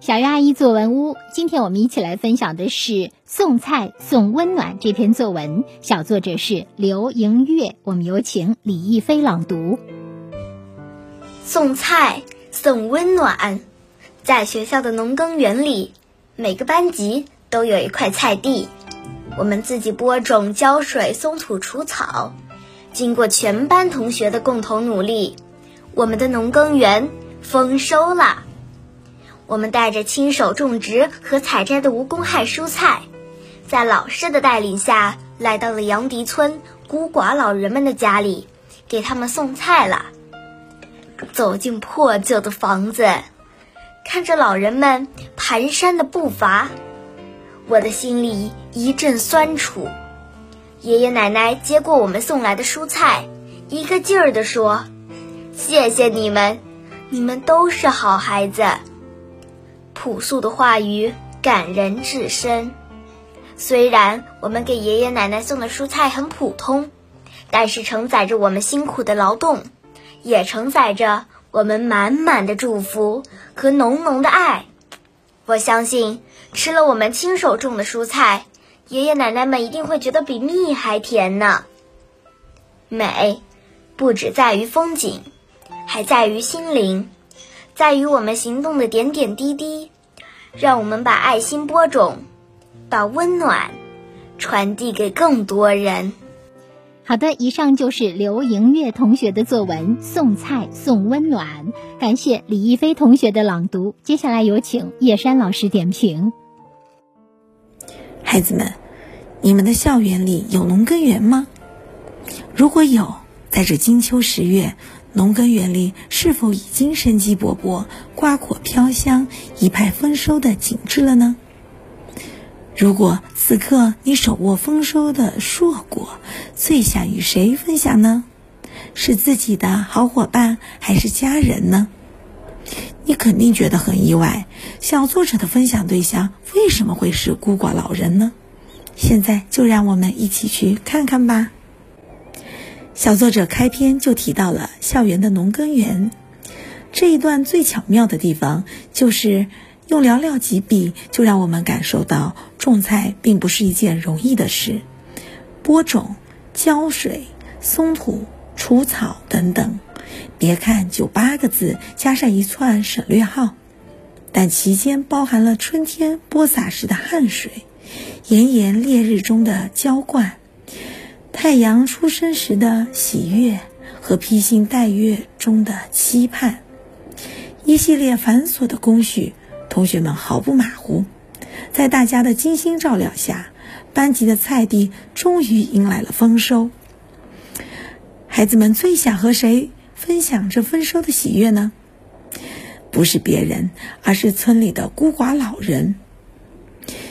小鱼阿姨作文屋，今天我们一起来分享的是《送菜送温暖》这篇作文，小作者是刘莹月。我们有请李逸飞朗读。送菜送温暖，在学校的农耕园里，每个班级都有一块菜地，我们自己播种、浇水、松土、除草。经过全班同学的共同努力，我们的农耕园丰收了。我们带着亲手种植和采摘的无公害蔬菜，在老师的带领下来到了杨迪村孤寡老人们的家里，给他们送菜了。走进破旧的房子，看着老人们蹒跚的步伐，我的心里一阵酸楚。爷爷奶奶接过我们送来的蔬菜，一个劲儿地说：“谢谢你们，你们都是好孩子。”朴素的话语感人至深。虽然我们给爷爷奶奶送的蔬菜很普通，但是承载着我们辛苦的劳动，也承载着我们满满的祝福和浓浓的爱。我相信，吃了我们亲手种的蔬菜，爷爷奶奶们一定会觉得比蜜还甜呢。美，不只在于风景，还在于心灵。在于我们行动的点点滴滴，让我们把爱心播种，把温暖传递给更多人。好的，以上就是刘莹月同学的作文《送菜送温暖》，感谢李一飞同学的朗读。接下来有请叶山老师点评。孩子们，你们的校园里有农耕园吗？如果有，在这金秋十月。农耕园里是否已经生机勃勃、瓜果飘香、一派丰收的景致了呢？如果此刻你手握丰收的硕果，最想与谁分享呢？是自己的好伙伴，还是家人呢？你肯定觉得很意外，小作者的分享对象为什么会是孤寡老人呢？现在就让我们一起去看看吧。小作者开篇就提到了校园的农耕园，这一段最巧妙的地方就是用寥寥几笔就让我们感受到种菜并不是一件容易的事，播种、浇水、松土、除草等等。别看就八个字加上一串省略号，但其间包含了春天播撒时的汗水，炎炎烈日中的浇灌。太阳出生时的喜悦和披星戴月中的期盼，一系列繁琐的工序，同学们毫不马虎。在大家的精心照料下，班级的菜地终于迎来了丰收。孩子们最想和谁分享这丰收的喜悦呢？不是别人，而是村里的孤寡老人。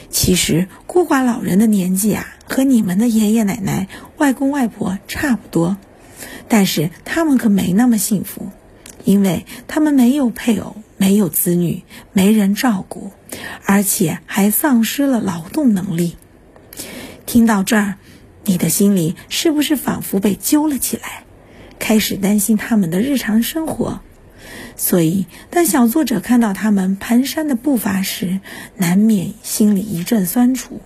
其实，孤寡老人的年纪啊。和你们的爷爷奶奶、外公外婆差不多，但是他们可没那么幸福，因为他们没有配偶、没有子女、没人照顾，而且还丧失了劳动能力。听到这儿，你的心里是不是仿佛被揪了起来，开始担心他们的日常生活？所以，当小作者看到他们蹒跚的步伐时，难免心里一阵酸楚。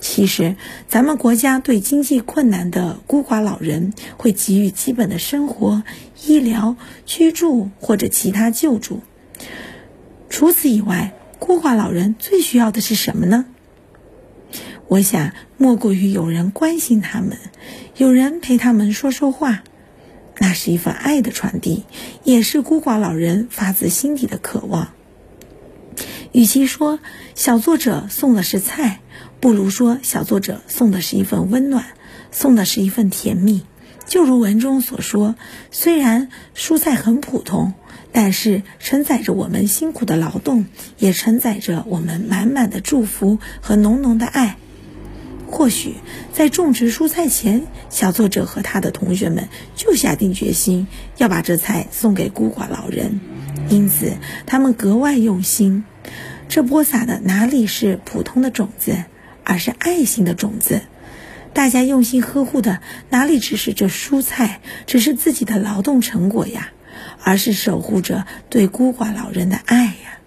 其实，咱们国家对经济困难的孤寡老人会给予基本的生活、医疗、居住或者其他救助。除此以外，孤寡老人最需要的是什么呢？我想，莫过于有人关心他们，有人陪他们说说话。那是一份爱的传递，也是孤寡老人发自心底的渴望。与其说小作者送的是菜，不如说小作者送的是一份温暖，送的是一份甜蜜。就如文中所说，虽然蔬菜很普通，但是承载着我们辛苦的劳动，也承载着我们满满的祝福和浓浓的爱。或许在种植蔬菜前，小作者和他的同学们就下定决心要把这菜送给孤寡老人，因此他们格外用心。这播撒的哪里是普通的种子，而是爱心的种子。大家用心呵护的哪里只是这蔬菜，只是自己的劳动成果呀，而是守护着对孤寡老人的爱呀。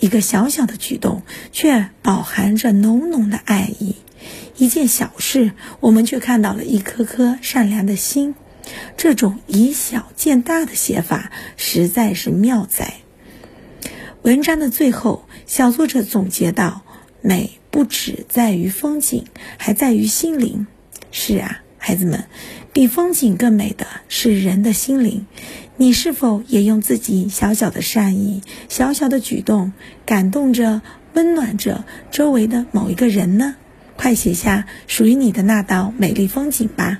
一个小小的举动，却饱含着浓浓的爱意。一件小事，我们却看到了一颗颗善良的心。这种以小见大的写法，实在是妙哉。文章的最后，小作者总结道：“美不只在于风景，还在于心灵。”是啊，孩子们，比风景更美的是人的心灵。你是否也用自己小小的善意、小小的举动，感动着、温暖着周围的某一个人呢？快写下属于你的那道美丽风景吧。